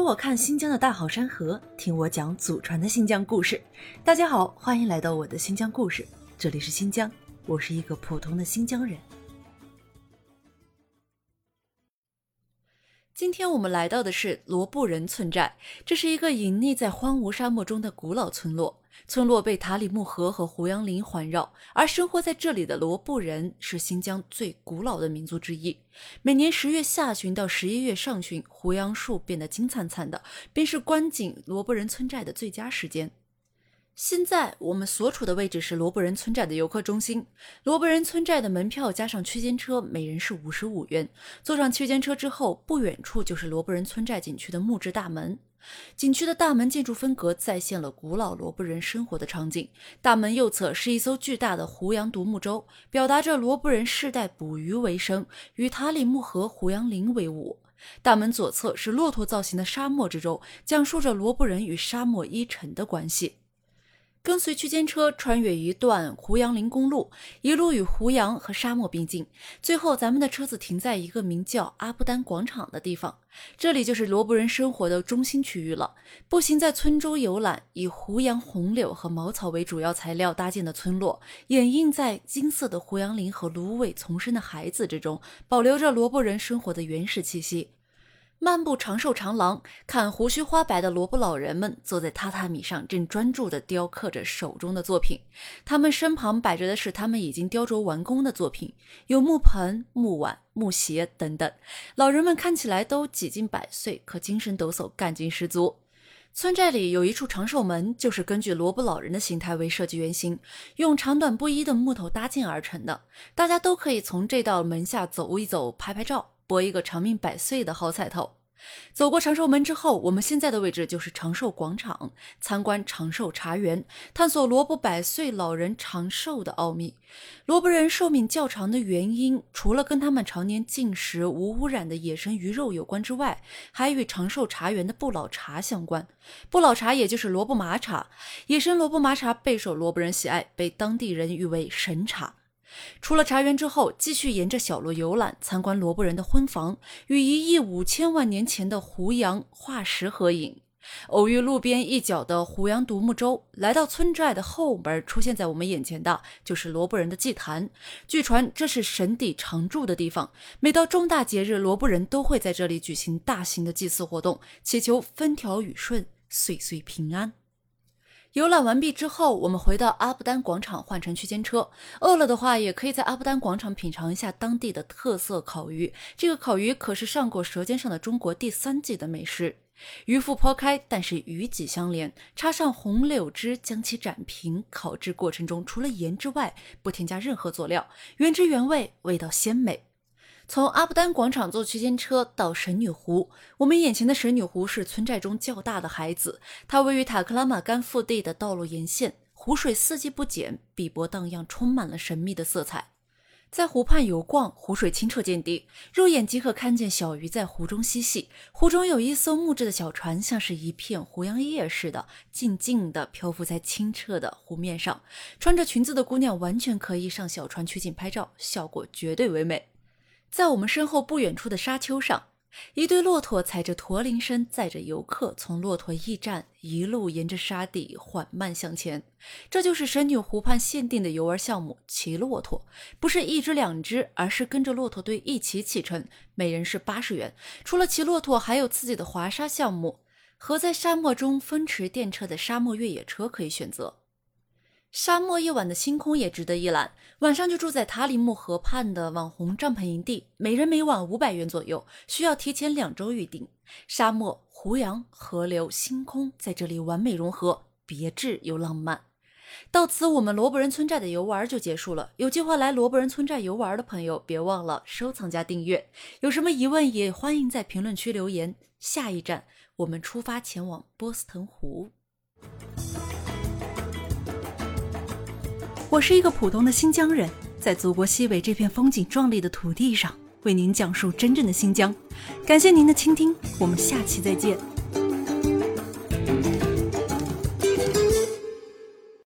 跟我看新疆的大好山河，听我讲祖传的新疆故事。大家好，欢迎来到我的新疆故事，这里是新疆，我是一个普通的新疆人。今天我们来到的是罗布人村寨，这是一个隐匿在荒芜沙漠中的古老村落。村落被塔里木河和胡杨林环绕，而生活在这里的罗布人是新疆最古老的民族之一。每年十月下旬到十一月上旬，胡杨树变得金灿灿的，便是观景罗布人村寨的最佳时间。现在我们所处的位置是罗布人村寨的游客中心。罗布人村寨的门票加上区间车，每人是五十五元。坐上区间车之后，不远处就是罗布人村寨景区的木质大门。景区的大门建筑风格再现了古老罗布人生活的场景。大门右侧是一艘巨大的胡杨独木舟，表达着罗布人世代捕鱼为生，与塔里木河、胡杨林为伍。大门左侧是骆驼造型的沙漠之舟，讲述着罗布人与沙漠依尘的关系。跟随区间车穿越一段胡杨林公路，一路与胡杨和沙漠并进。最后，咱们的车子停在一个名叫阿布丹广场的地方，这里就是罗布人生活的中心区域了。步行在村中游览，以胡杨红柳和茅草为主要材料搭建的村落，掩映在金色的胡杨林和芦苇丛生的孩子之中，保留着罗布人生活的原始气息。漫步长寿长廊，看胡须花白的罗布老人们坐在榻榻米上，正专注地雕刻着手中的作品。他们身旁摆着的是他们已经雕琢完工的作品，有木盆、木碗、木鞋等等。老人们看起来都几近百岁，可精神抖擞，干劲十足。村寨里有一处长寿门，就是根据罗布老人的形态为设计原型，用长短不一的木头搭建而成的。大家都可以从这道门下走一走，拍拍照。博一个长命百岁的好彩头。走过长寿门之后，我们现在的位置就是长寿广场，参观长寿茶园，探索罗布百岁老人长寿的奥秘。罗布人寿命较长的原因，除了跟他们常年进食无污染的野生鱼肉有关之外，还与长寿茶园的不老茶相关。不老茶也就是罗布麻茶，野生罗布麻茶备受罗布人喜爱，被当地人誉为神茶。出了茶园之后，继续沿着小路游览，参观罗布人的婚房，与一亿五千万年前的胡杨化石合影。偶遇路边一角的胡杨独木舟，来到村寨的后门，出现在我们眼前的就是罗布人的祭坛。据传这是神邸常住的地方，每到重大节日，罗布人都会在这里举行大型的祭祀活动，祈求风调雨顺、岁岁平安。游览完毕之后，我们回到阿布丹广场换乘区间车。饿了的话，也可以在阿布丹广场品尝一下当地的特色烤鱼。这个烤鱼可是上过《舌尖上的中国》第三季的美食。鱼腹剖开，但是鱼脊相连，插上红柳枝将其斩平。烤制过程中，除了盐之外，不添加任何佐料，原汁原味，味道鲜美。从阿布丹广场坐区间车到神女湖，我们眼前的神女湖是村寨中较大的海子，它位于塔克拉玛干腹地的道路沿线，湖水四季不减，碧波荡漾，充满了神秘的色彩。在湖畔游逛，湖水清澈见底，肉眼即可看见小鱼在湖中嬉戏。湖中有一艘木质的小船，像是一片胡杨叶似的，静静地漂浮在清澈的湖面上。穿着裙子的姑娘完全可以上小船取景拍照，效果绝对唯美。在我们身后不远处的沙丘上，一对骆驼踩着驼铃声，载着游客从骆驼驿站一路沿着沙地缓慢向前。这就是神女湖畔限定的游玩项目——骑骆驼，不是一只两只，而是跟着骆驼队一起启程，每人是八十元。除了骑骆驼，还有自己的滑沙项目和在沙漠中风驰电掣的沙漠越野车可以选择。沙漠夜晚的星空也值得一览。晚上就住在塔里木河畔的网红帐篷营地，每人每晚五百元左右，需要提前两周预订。沙漠、胡杨、河流、星空在这里完美融合，别致又浪漫。到此，我们罗布人村寨的游玩就结束了。有计划来罗布人村寨游玩的朋友，别忘了收藏加订阅。有什么疑问，也欢迎在评论区留言。下一站，我们出发前往波斯腾湖。我是一个普通的新疆人，在祖国西北这片风景壮丽的土地上，为您讲述真正的新疆。感谢您的倾听，我们下期再见。